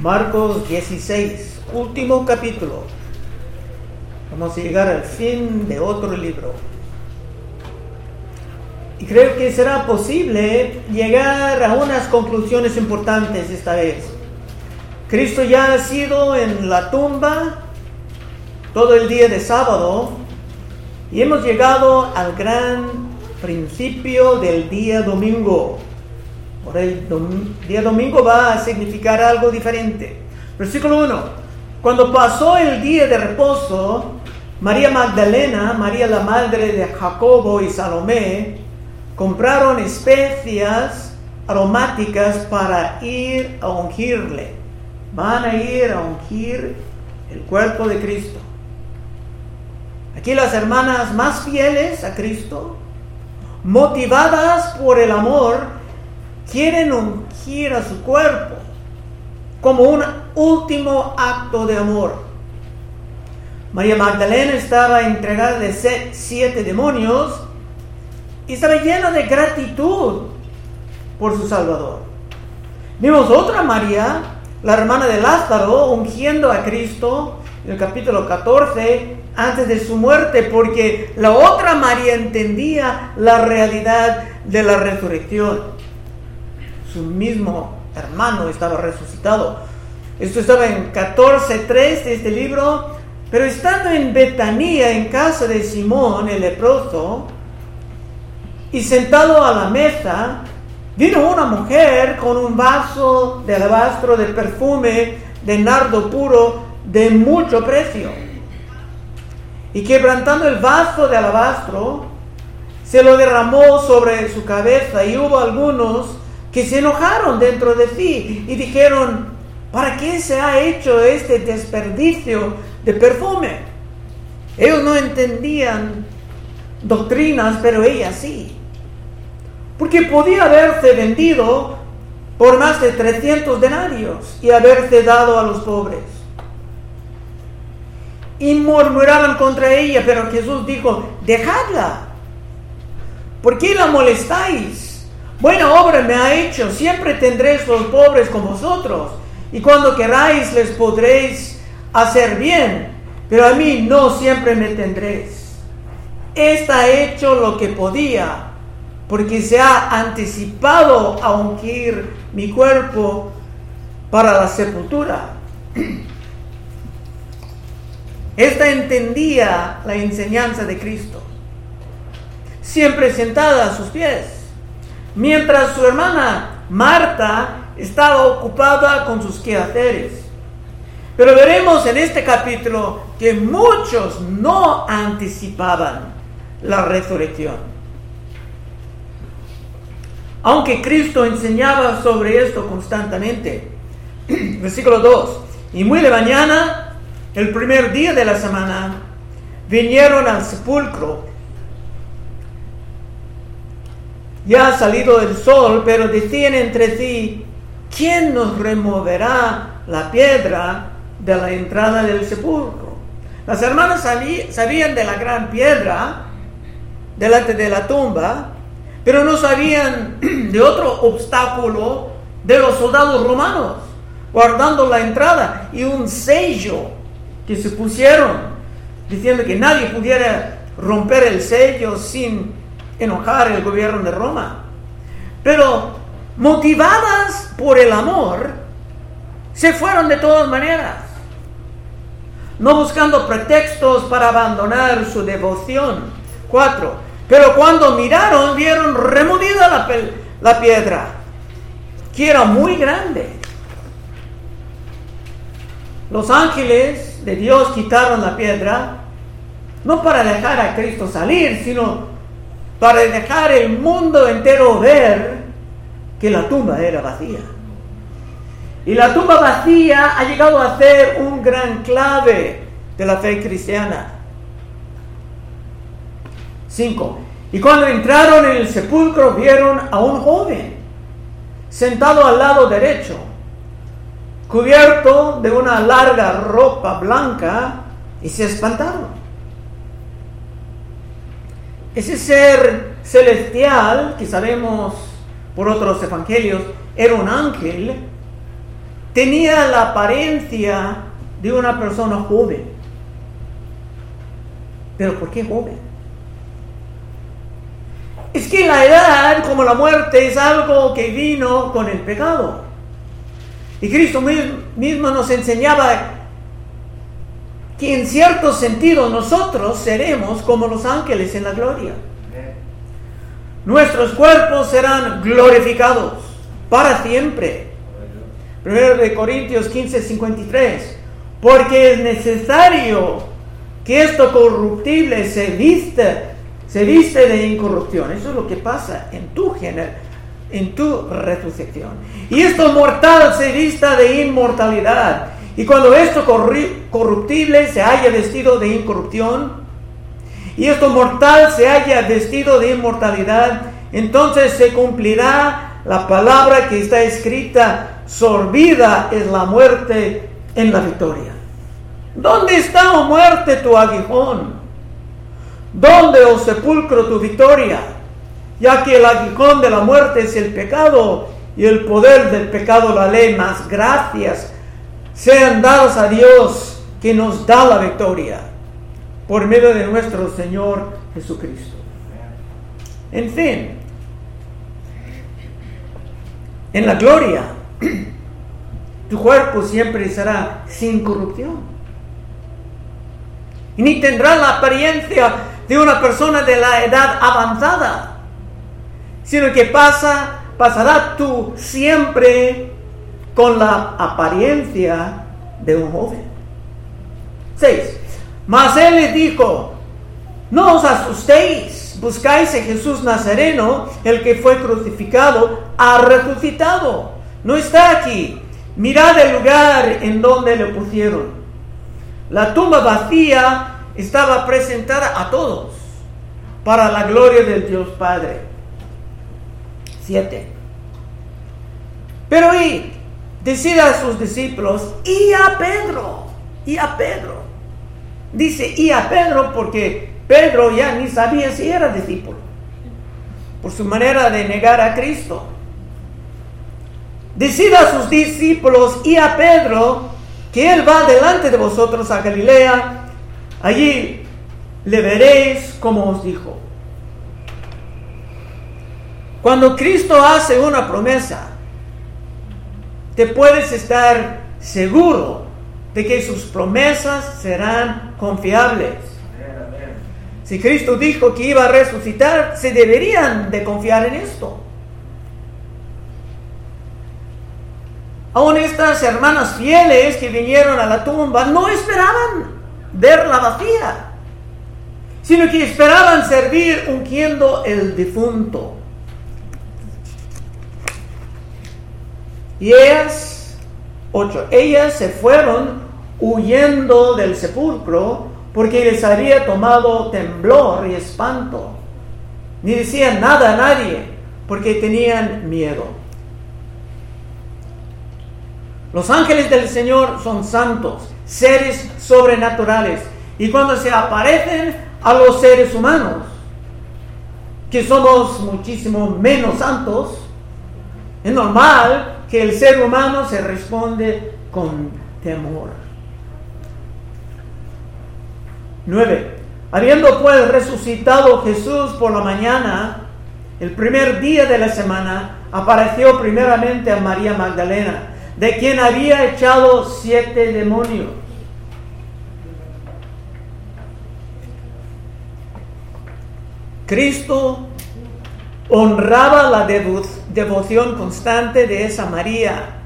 Marcos 16, último capítulo. Vamos a llegar al fin de otro libro. Y creo que será posible llegar a unas conclusiones importantes esta vez. Cristo ya ha sido en la tumba todo el día de sábado y hemos llegado al gran principio del día domingo. El día domingo va a significar algo diferente. Versículo 1. Cuando pasó el día de reposo, María Magdalena, María la madre de Jacobo y Salomé, compraron especias aromáticas para ir a ungirle. Van a ir a ungir el cuerpo de Cristo. Aquí las hermanas más fieles a Cristo, motivadas por el amor, quieren ungir a su cuerpo como un último acto de amor. María Magdalena estaba entregada de siete demonios y estaba llena de gratitud por su Salvador. Vimos otra María, la hermana de Lázaro, ungiendo a Cristo en el capítulo 14 antes de su muerte, porque la otra María entendía la realidad de la resurrección su mismo hermano estaba resucitado. Esto estaba en 14.3 de este libro, pero estando en Betanía, en casa de Simón el leproso, y sentado a la mesa, vino una mujer con un vaso de alabastro de perfume de nardo puro de mucho precio. Y quebrantando el vaso de alabastro, se lo derramó sobre su cabeza y hubo algunos que se enojaron dentro de sí y dijeron, ¿para qué se ha hecho este desperdicio de perfume? Ellos no entendían doctrinas, pero ella sí. Porque podía haberse vendido por más de 300 denarios y haberse dado a los pobres. Y murmuraban contra ella, pero Jesús dijo, dejadla. ¿Por qué la molestáis? Buena obra me ha hecho, siempre tendréis los pobres con vosotros, y cuando queráis les podréis hacer bien, pero a mí no siempre me tendréis. Esta ha hecho lo que podía, porque se ha anticipado a ungir mi cuerpo para la sepultura. Esta entendía la enseñanza de Cristo, siempre sentada a sus pies mientras su hermana Marta estaba ocupada con sus quehaceres. Pero veremos en este capítulo que muchos no anticipaban la resurrección. Aunque Cristo enseñaba sobre esto constantemente. Versículo 2. Y muy de mañana, el primer día de la semana, vinieron al sepulcro ya ha salido el sol, pero decían entre sí, ¿quién nos removerá la piedra de la entrada del sepulcro? Las hermanas sabían de la gran piedra delante de la tumba, pero no sabían de otro obstáculo de los soldados romanos, guardando la entrada y un sello que se pusieron, diciendo que nadie pudiera romper el sello sin enojar el gobierno de Roma. Pero motivadas por el amor, se fueron de todas maneras, no buscando pretextos para abandonar su devoción. Cuatro. Pero cuando miraron, vieron removida la, la piedra, que era muy grande. Los ángeles de Dios quitaron la piedra, no para dejar a Cristo salir, sino para dejar el mundo entero ver que la tumba era vacía. Y la tumba vacía ha llegado a ser un gran clave de la fe cristiana. 5. Y cuando entraron en el sepulcro vieron a un joven sentado al lado derecho, cubierto de una larga ropa blanca, y se espantaron. Ese ser celestial, que sabemos por otros evangelios, era un ángel, tenía la apariencia de una persona joven. Pero ¿por qué joven? Es que la edad, como la muerte, es algo que vino con el pecado. Y Cristo mismo nos enseñaba que en cierto sentido nosotros seremos como los ángeles en la gloria. Nuestros cuerpos serán glorificados para siempre. 1 de Corintios 15, 53. Porque es necesario que esto corruptible se viste, se viste de incorrupción. Eso es lo que pasa en tu género, en tu resurrección. Y esto mortal se vista de inmortalidad. Y cuando esto corruptible se haya vestido de incorrupción, y esto mortal se haya vestido de inmortalidad, entonces se cumplirá la palabra que está escrita, sorbida es la muerte en la victoria. ¿Dónde está, oh muerte, tu aguijón? ¿Dónde, oh sepulcro, tu victoria? Ya que el aguijón de la muerte es el pecado y el poder del pecado la ley, más gracias sean dados a Dios que nos da la victoria por medio de nuestro Señor Jesucristo. En fin, en la gloria, tu cuerpo siempre será sin corrupción. Y ni tendrá la apariencia de una persona de la edad avanzada, sino que pasa, pasará tú siempre con la apariencia de un joven. 6. Mas él les dijo, no os asustéis, buscáis a Jesús Nazareno, el que fue crucificado, ha resucitado, no está aquí. Mirad el lugar en donde le pusieron. La tumba vacía estaba presentada a todos para la gloria del Dios Padre. 7. Pero y decir a sus discípulos y a Pedro, y a Pedro. Dice y a Pedro porque Pedro ya ni sabía si era discípulo, por su manera de negar a Cristo. Decid a sus discípulos y a Pedro que Él va delante de vosotros a Galilea, allí le veréis como os dijo. Cuando Cristo hace una promesa, te puedes estar seguro de que sus promesas serán confiables. Si Cristo dijo que iba a resucitar, se deberían de confiar en esto. Aún estas hermanas fieles que vinieron a la tumba no esperaban verla vacía, sino que esperaban servir ungiendo el difunto. Y ellas, ocho, ellas se fueron huyendo del sepulcro porque les había tomado temblor y espanto. Ni decían nada a nadie porque tenían miedo. Los ángeles del Señor son santos, seres sobrenaturales. Y cuando se aparecen a los seres humanos, que somos muchísimo menos santos, es normal que el ser humano se responde con temor. 9. Habiendo pues resucitado Jesús por la mañana, el primer día de la semana, apareció primeramente a María Magdalena, de quien había echado siete demonios. Cristo honraba la devoción constante de esa María,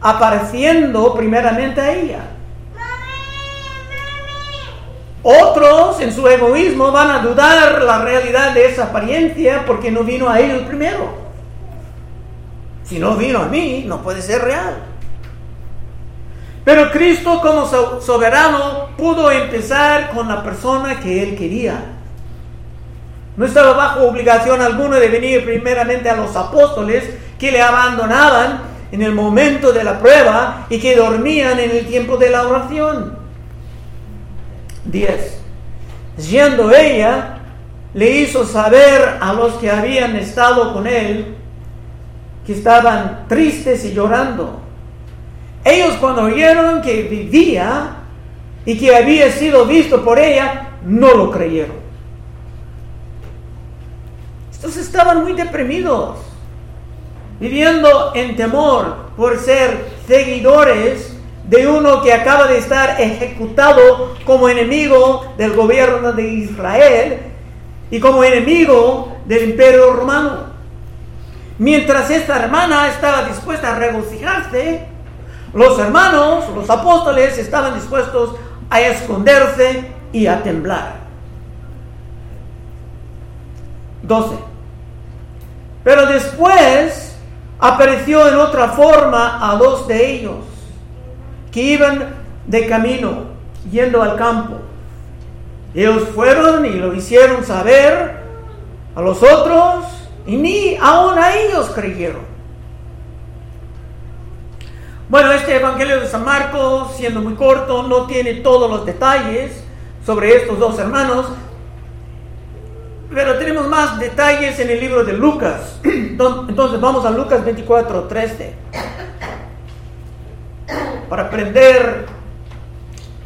apareciendo primeramente a ella. Otros en su egoísmo van a dudar la realidad de esa apariencia porque no vino a él primero. Si no vino a mí, no puede ser real. Pero Cristo como soberano pudo empezar con la persona que él quería. No estaba bajo obligación alguna de venir primeramente a los apóstoles que le abandonaban en el momento de la prueba y que dormían en el tiempo de la oración. 10. Yendo ella, le hizo saber a los que habían estado con él que estaban tristes y llorando. Ellos cuando oyeron que vivía y que había sido visto por ella, no lo creyeron. Estaban muy deprimidos, viviendo en temor por ser seguidores de uno que acaba de estar ejecutado como enemigo del gobierno de Israel y como enemigo del imperio romano. Mientras esta hermana estaba dispuesta a regocijarse, los hermanos, los apóstoles, estaban dispuestos a esconderse y a temblar. 12. Pero después apareció en otra forma a dos de ellos que iban de camino, yendo al campo. Ellos fueron y lo hicieron saber a los otros y ni aún a ellos creyeron. Bueno, este Evangelio de San Marcos, siendo muy corto, no tiene todos los detalles sobre estos dos hermanos, pero tenemos más detalles en el libro de Lucas. Entonces vamos a Lucas 24, 13, para aprender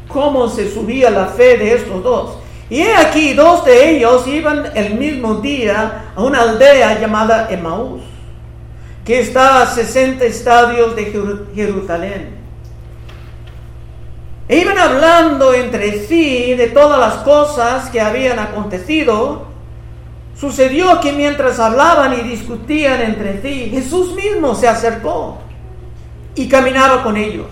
cómo se subía la fe de estos dos. Y he aquí, dos de ellos iban el mismo día a una aldea llamada Emaús que está a 60 estadios de Jerusalén. E iban hablando entre sí de todas las cosas que habían acontecido. Sucedió que mientras hablaban y discutían entre sí, Jesús mismo se acercó y caminaba con ellos.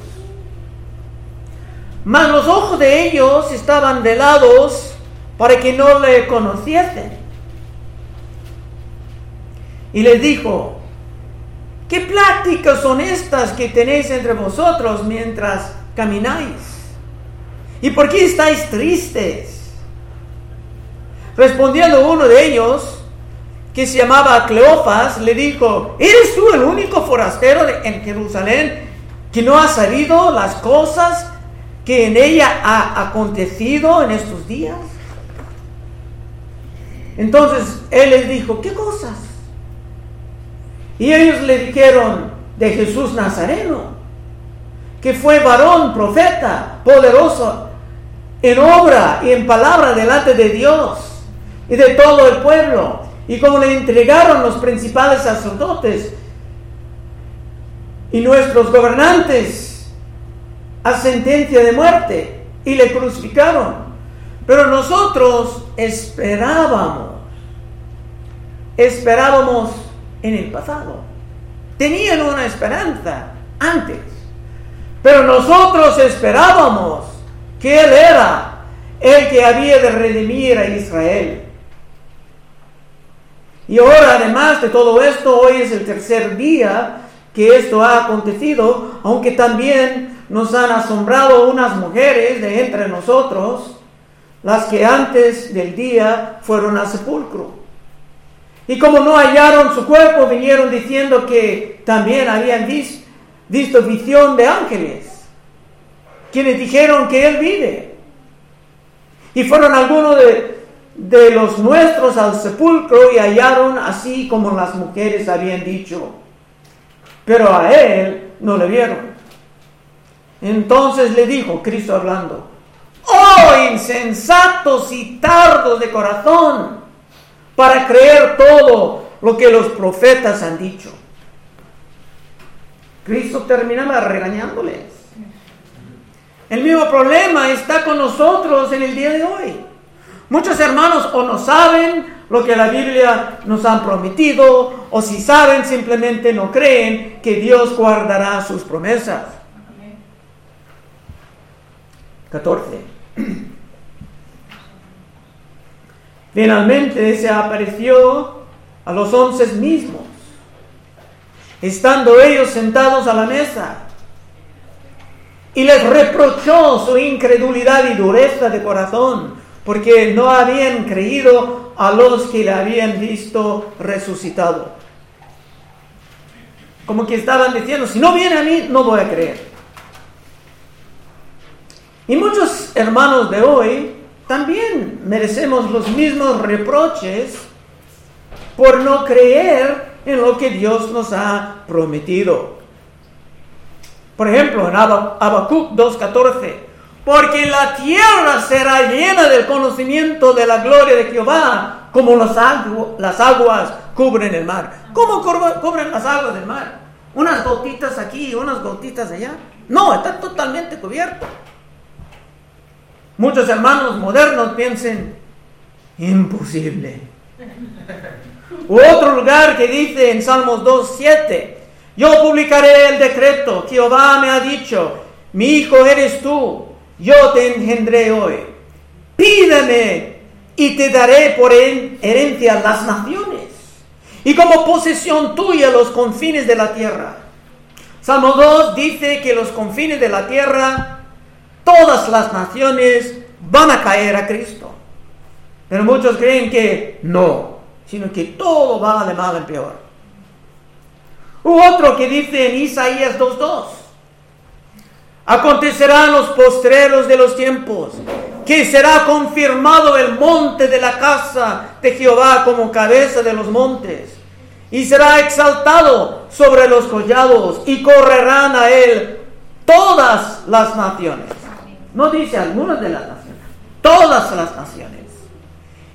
Mas los ojos de ellos estaban velados para que no le conociesen. Y les dijo, ¿Qué pláticas son estas que tenéis entre vosotros mientras camináis? ¿Y por qué estáis tristes? Respondiendo uno de ellos, que se llamaba Cleofas, le dijo, ¿eres tú el único forastero en Jerusalén que no ha sabido las cosas que en ella ha acontecido en estos días? Entonces él les dijo, ¿qué cosas? Y ellos le dijeron de Jesús Nazareno, que fue varón, profeta, poderoso en obra y en palabra delante de Dios y de todo el pueblo. Y como le entregaron los principales sacerdotes y nuestros gobernantes a sentencia de muerte y le crucificaron. Pero nosotros esperábamos, esperábamos en el pasado. Tenían una esperanza antes. Pero nosotros esperábamos que Él era el que había de redimir a Israel. Y ahora, además de todo esto, hoy es el tercer día que esto ha acontecido, aunque también nos han asombrado unas mujeres de entre nosotros, las que antes del día fueron al sepulcro. Y como no hallaron su cuerpo, vinieron diciendo que también habían visto visión de ángeles, quienes dijeron que Él vive. Y fueron algunos de, de los nuestros al sepulcro y hallaron así como las mujeres habían dicho. Pero a Él no le vieron. Entonces le dijo, Cristo hablando, oh insensatos y tardos de corazón para creer todo lo que los profetas han dicho. Cristo terminaba regañándoles. El mismo problema está con nosotros en el día de hoy. Muchos hermanos o no saben lo que la Biblia nos ha prometido, o si saben simplemente no creen que Dios guardará sus promesas. 14. Finalmente se apareció a los once mismos, estando ellos sentados a la mesa, y les reprochó su incredulidad y dureza de corazón, porque no habían creído a los que le habían visto resucitado. Como que estaban diciendo, si no viene a mí, no voy a creer. Y muchos hermanos de hoy también merecemos los mismos reproches por no creer en lo que Dios nos ha prometido. Por ejemplo, en Habacuc 2.14, porque la tierra será llena del conocimiento de la gloria de Jehová, como las, aguas cubren el mar. ¿Cómo cubren las aguas del mar? Unas gotitas aquí, unas gotitas allá. No, está totalmente cubierto. Muchos hermanos modernos piensen, imposible. U otro lugar que dice en Salmos 2.7, yo publicaré el decreto, Jehová me ha dicho, mi hijo eres tú, yo te engendré hoy. Pídeme y te daré por herencia las naciones y como posesión tuya los confines de la tierra. Salmo 2 dice que los confines de la tierra, todas las naciones van a caer a Cristo. Pero muchos creen que no, sino que todo va de mal en peor. Otro que dice en Isaías 2.2, acontecerán los postreros de los tiempos, que será confirmado el monte de la casa de Jehová como cabeza de los montes, y será exaltado sobre los collados, y correrán a él todas las naciones. No dice algunas de las naciones, todas las naciones.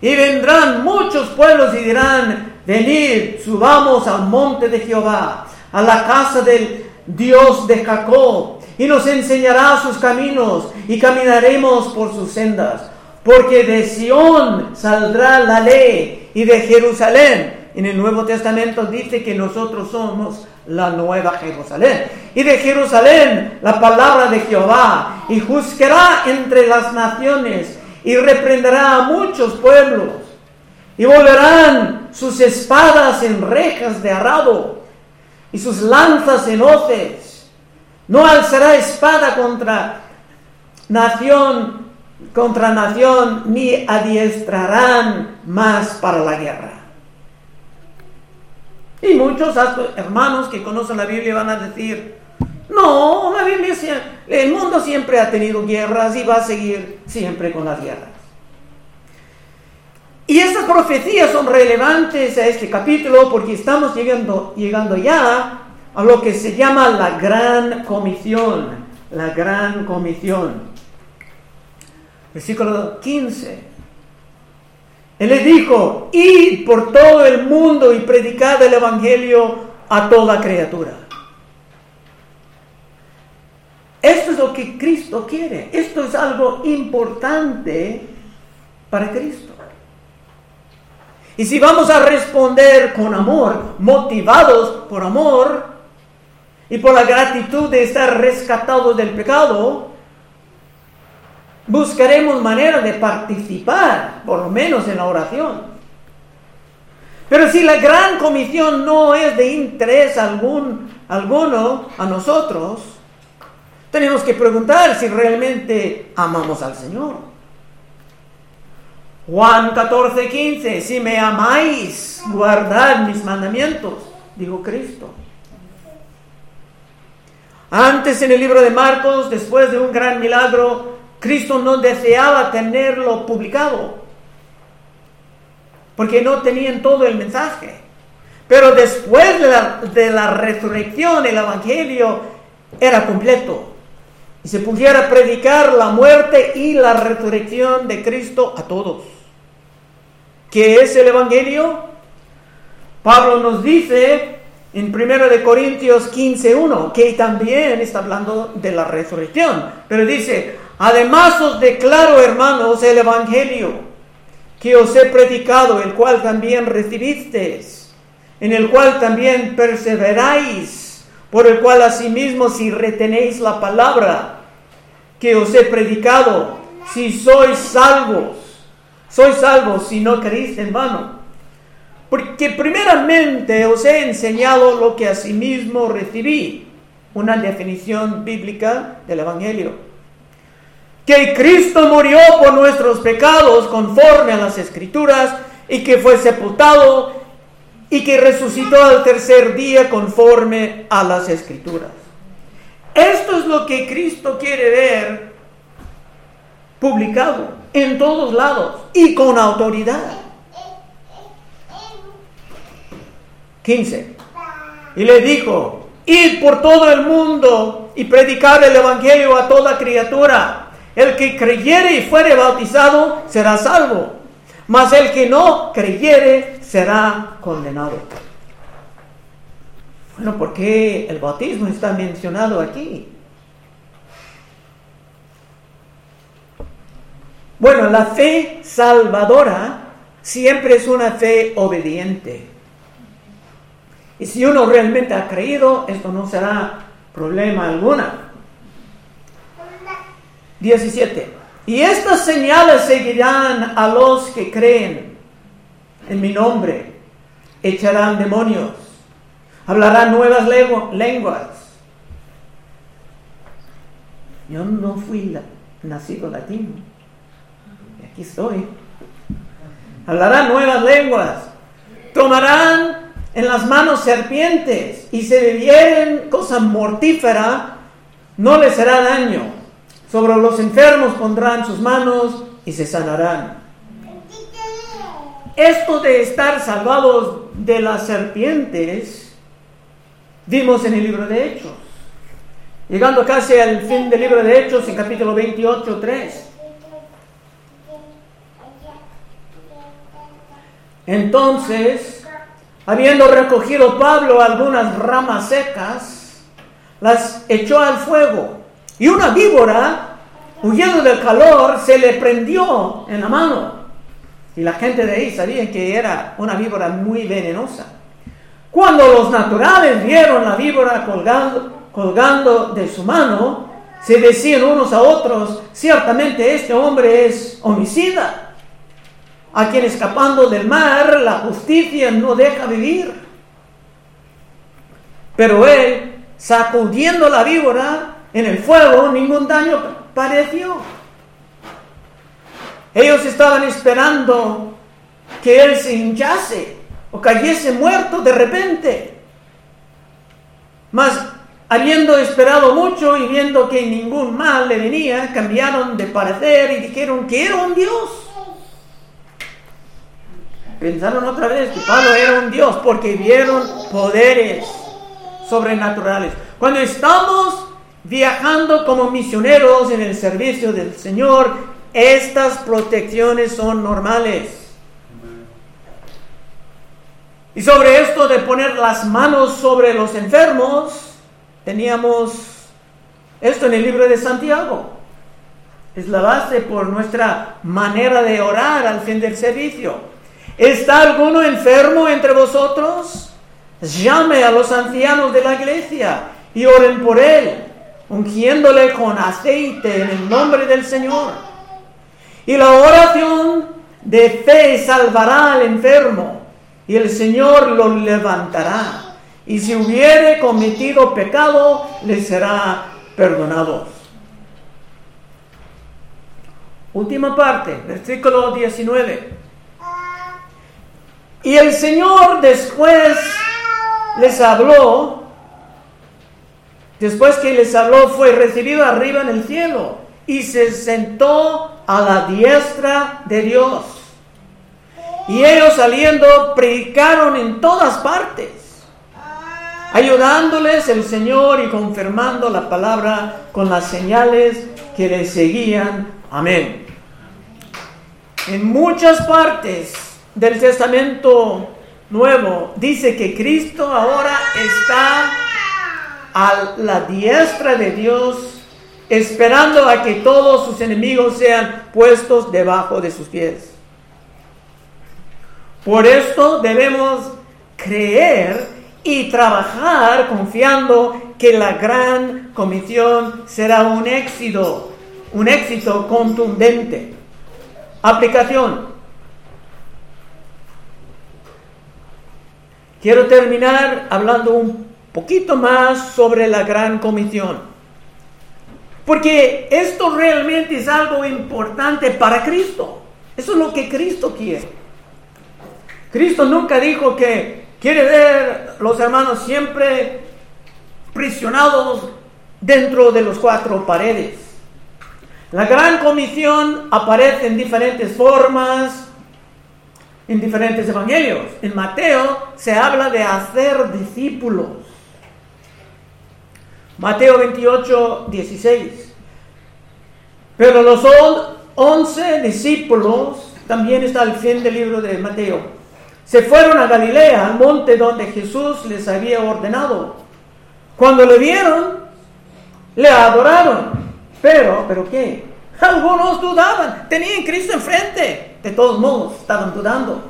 Y vendrán muchos pueblos y dirán, venid, subamos al monte de Jehová, a la casa del Dios de Jacob, y nos enseñará sus caminos, y caminaremos por sus sendas. Porque de Sión saldrá la ley, y de Jerusalén. En el Nuevo Testamento dice que nosotros somos la nueva Jerusalén. Y de Jerusalén la palabra de Jehová, y juzgará entre las naciones y reprenderá a muchos pueblos. Y volverán sus espadas en rejas de arado y sus lanzas en hoces. No alzará espada contra nación, contra nación, ni adiestrarán más para la guerra. Y muchos hermanos que conocen la Biblia van a decir, no, la Biblia, el mundo siempre ha tenido guerras y va a seguir siempre con las guerras. Y estas profecías son relevantes a este capítulo porque estamos llegando, llegando ya a lo que se llama la gran comisión. La gran comisión. Versículo 15. Él le dijo, id por todo el mundo y predicad el Evangelio a toda criatura. Esto es lo que Cristo quiere. Esto es algo importante para Cristo. Y si vamos a responder con amor, motivados por amor y por la gratitud de estar rescatados del pecado, buscaremos manera de participar, por lo menos en la oración. Pero si la gran comisión no es de interés alguno a nosotros, tenemos que preguntar si realmente amamos al Señor. Juan 14, 15, si me amáis, guardad mis mandamientos, dijo Cristo. Antes en el libro de Marcos, después de un gran milagro, Cristo no deseaba tenerlo publicado, porque no tenían todo el mensaje. Pero después de la, de la resurrección, el Evangelio era completo y se pudiera predicar la muerte y la resurrección de Cristo a todos. ¿Qué es el Evangelio? Pablo nos dice en 1 de Corintios 15:1 que también está hablando de la resurrección, pero dice, "Además os declaro, hermanos, el evangelio que os he predicado, el cual también recibisteis, en el cual también perseveráis." por el cual asimismo si retenéis la palabra que os he predicado, si sois salvos, sois salvos si no creéis en vano. Porque primeramente os he enseñado lo que asimismo recibí, una definición bíblica del Evangelio. Que Cristo murió por nuestros pecados conforme a las Escrituras y que fue sepultado y que resucitó al tercer día conforme a las escrituras. Esto es lo que Cristo quiere ver publicado en todos lados y con autoridad. 15. Y le dijo, id por todo el mundo y predicar el Evangelio a toda criatura. El que creyere y fuere bautizado será salvo, mas el que no creyere será condenado. Bueno, ¿por qué el bautismo está mencionado aquí? Bueno, la fe salvadora siempre es una fe obediente. Y si uno realmente ha creído, esto no será problema alguna. 17. Y estas señales seguirán a los que creen en mi nombre. Echarán demonios. Hablarán nuevas lenguas. Yo no fui nacido latino. Aquí estoy. Hablarán nuevas lenguas. Tomarán en las manos serpientes y si bebieren cosa mortífera, no les será daño sobre los enfermos pondrán sus manos y se sanarán. Esto de estar salvados de las serpientes, vimos en el libro de Hechos. Llegando casi al fin del libro de Hechos, en capítulo 28, 3. Entonces, habiendo recogido Pablo algunas ramas secas, las echó al fuego y una víbora, huyendo del calor, se le prendió en la mano. Y la gente de ahí sabía que era una víbora muy venenosa. Cuando los naturales vieron la víbora colgando, colgando de su mano, se decían unos a otros, ciertamente este hombre es homicida, a quien escapando del mar la justicia no deja vivir. Pero él, sacudiendo la víbora, en el fuego ningún daño pareció. Ellos estaban esperando que él se hinchase o cayese muerto de repente. Mas habiendo esperado mucho y viendo que ningún mal le venía, cambiaron de parecer y dijeron que era un Dios. Pensaron otra vez que Pablo era un Dios porque vieron poderes sobrenaturales. Cuando estamos viajando como misioneros en el servicio del Señor, estas protecciones son normales. Y sobre esto de poner las manos sobre los enfermos, teníamos esto en el libro de Santiago. Es la base por nuestra manera de orar al fin del servicio. ¿Está alguno enfermo entre vosotros? Llame a los ancianos de la iglesia y oren por él ungiéndole con aceite en el nombre del Señor. Y la oración de fe salvará al enfermo y el Señor lo levantará. Y si hubiere cometido pecado, le será perdonado. Última parte, versículo 19. Y el Señor después les habló Después que les habló, fue recibido arriba en el cielo y se sentó a la diestra de Dios. Y ellos saliendo predicaron en todas partes, ayudándoles el Señor y confirmando la palabra con las señales que les seguían. Amén. En muchas partes del Testamento Nuevo dice que Cristo ahora está a la diestra de Dios, esperando a que todos sus enemigos sean puestos debajo de sus pies. Por esto debemos creer y trabajar confiando que la gran comisión será un éxito, un éxito contundente. Aplicación. Quiero terminar hablando un poquito más sobre la gran comisión. Porque esto realmente es algo importante para Cristo. Eso es lo que Cristo quiere. Cristo nunca dijo que quiere ver los hermanos siempre prisionados dentro de los cuatro paredes. La gran comisión aparece en diferentes formas, en diferentes evangelios. En Mateo se habla de hacer discípulos. Mateo 28, 16. Pero los once discípulos, también está al fin del libro de Mateo, se fueron a Galilea, al monte donde Jesús les había ordenado. Cuando le vieron, le adoraron. Pero, ¿pero qué? Algunos dudaban, tenían Cristo enfrente. De todos modos, estaban dudando.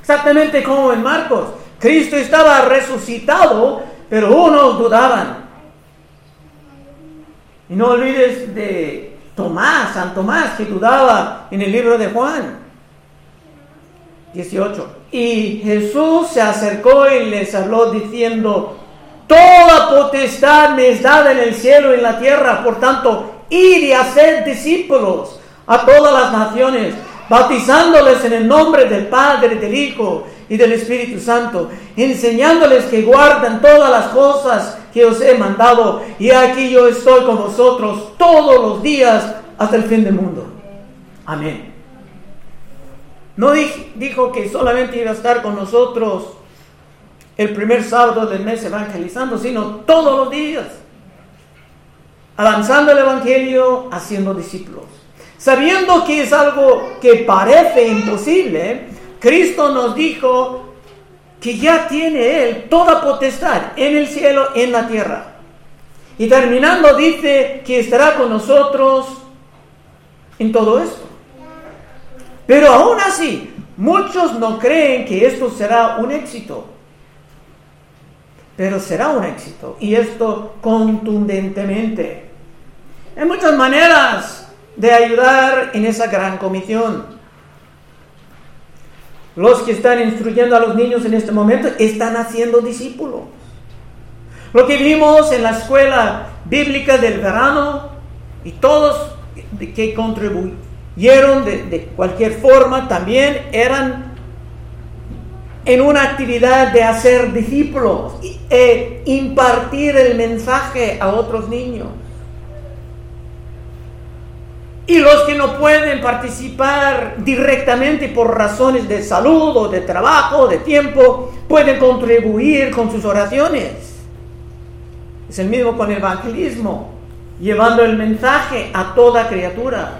Exactamente como en Marcos. Cristo estaba resucitado, pero unos dudaban. Y no olvides de Tomás, San Tomás, que dudaba en el libro de Juan 18. Y Jesús se acercó y les habló diciendo, Toda potestad me es dada en el cielo y en la tierra, por tanto, id y hacer discípulos a todas las naciones, bautizándoles en el nombre del Padre, del Hijo y del Espíritu Santo, enseñándoles que guardan todas las cosas que os he mandado, y aquí yo estoy con vosotros todos los días hasta el fin del mundo. Amén. No dijo que solamente iba a estar con nosotros el primer sábado del mes evangelizando, sino todos los días, avanzando el Evangelio, haciendo discípulos. Sabiendo que es algo que parece imposible, Cristo nos dijo que ya tiene Él toda potestad en el cielo, en la tierra. Y terminando dice que estará con nosotros en todo esto. Pero aún así, muchos no creen que esto será un éxito. Pero será un éxito. Y esto contundentemente. Hay muchas maneras de ayudar en esa gran comisión. Los que están instruyendo a los niños en este momento están haciendo discípulos. Lo que vimos en la escuela bíblica del verano y todos que contribuyeron de, de cualquier forma también eran en una actividad de hacer discípulos e impartir el mensaje a otros niños. Y los que no pueden participar directamente por razones de salud o de trabajo o de tiempo, pueden contribuir con sus oraciones. Es el mismo con el evangelismo, llevando el mensaje a toda criatura.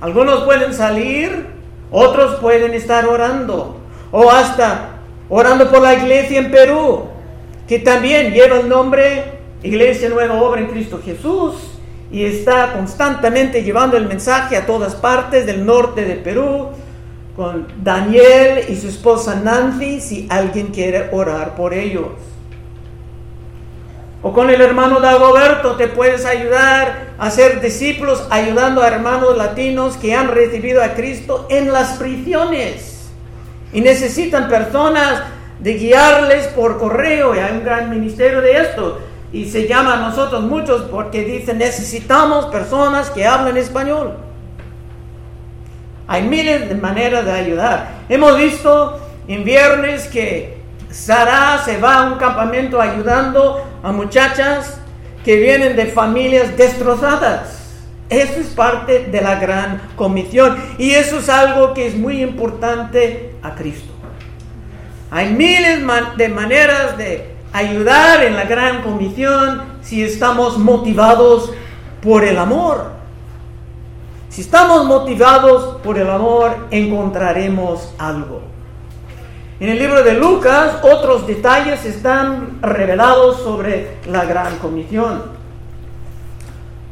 Algunos pueden salir, otros pueden estar orando, o hasta orando por la iglesia en Perú, que también lleva el nombre Iglesia Nueva Obra en Cristo Jesús y está constantemente llevando el mensaje a todas partes del norte de Perú con Daniel y su esposa Nancy si alguien quiere orar por ellos. O con el hermano Dagoberto te puedes ayudar a ser discípulos ayudando a hermanos latinos que han recibido a Cristo en las prisiones. Y necesitan personas de guiarles por correo. Y hay un gran ministerio de esto y se llama a nosotros muchos porque dicen necesitamos personas que hablen español. Hay miles de maneras de ayudar. Hemos visto en viernes que Sara se va a un campamento ayudando a muchachas que vienen de familias destrozadas. Eso es parte de la gran comisión y eso es algo que es muy importante a Cristo. Hay miles de maneras de ayudar en la gran comisión si estamos motivados por el amor. Si estamos motivados por el amor, encontraremos algo. En el libro de Lucas, otros detalles están revelados sobre la gran comisión.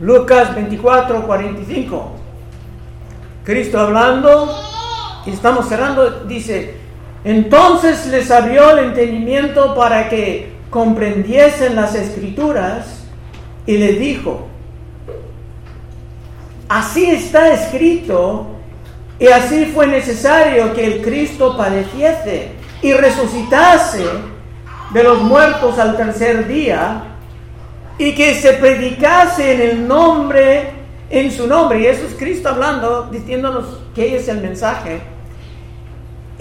Lucas 24, 45. Cristo hablando, y estamos cerrando, dice, entonces les abrió el entendimiento para que comprendiesen las escrituras y le dijo, así está escrito y así fue necesario que el Cristo padeciese y resucitase de los muertos al tercer día y que se predicase en el nombre, en su nombre, y eso es Cristo hablando, diciéndonos que es el mensaje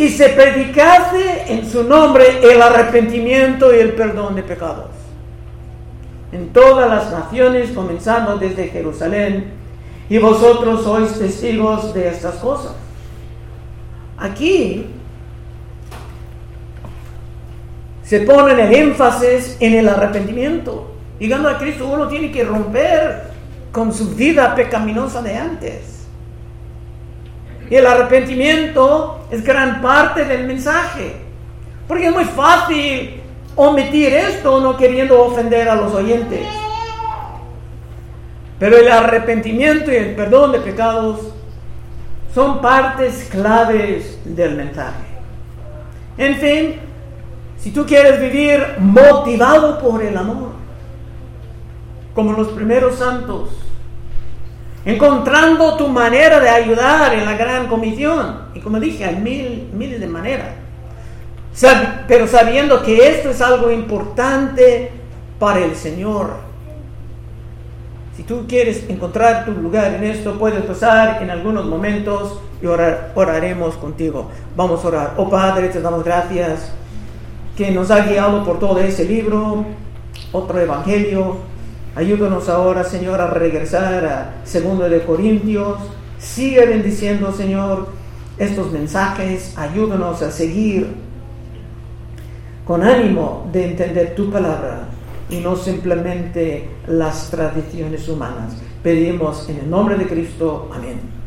y se predicase en su nombre el arrepentimiento y el perdón de pecados. En todas las naciones, comenzando desde Jerusalén, y vosotros sois testigos de estas cosas. Aquí se pone el énfasis en el arrepentimiento. Llegando a Cristo uno tiene que romper con su vida pecaminosa de antes. Y el arrepentimiento es gran parte del mensaje. Porque es muy fácil omitir esto no queriendo ofender a los oyentes. Pero el arrepentimiento y el perdón de pecados son partes claves del mensaje. En fin, si tú quieres vivir motivado por el amor, como los primeros santos, encontrando tu manera de ayudar en la gran comisión, y como dije, hay mil, miles de maneras, pero sabiendo que esto es algo importante para el Señor si tú quieres encontrar tu lugar en esto, puedes pasar en algunos momentos y orar, oraremos contigo. Vamos a orar. Oh Padre, te damos gracias que nos ha guiado por todo ese libro, otro evangelio. Ayúdanos ahora, Señor, a regresar a segundo de Corintios. Sigue bendiciendo, Señor, estos mensajes. Ayúdanos a seguir con ánimo de entender tu palabra y no simplemente las tradiciones humanas. Pedimos en el nombre de Cristo. Amén.